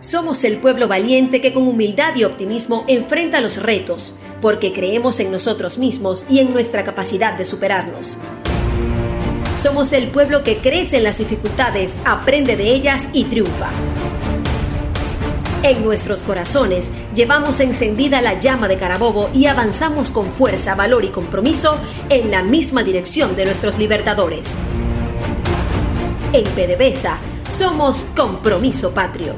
Somos el pueblo valiente que con humildad y optimismo enfrenta los retos, porque creemos en nosotros mismos y en nuestra capacidad de superarnos. Somos el pueblo que crece en las dificultades, aprende de ellas y triunfa. En nuestros corazones llevamos encendida la llama de Carabobo y avanzamos con fuerza, valor y compromiso en la misma dirección de nuestros libertadores. En PDVSA somos Compromiso Patrio.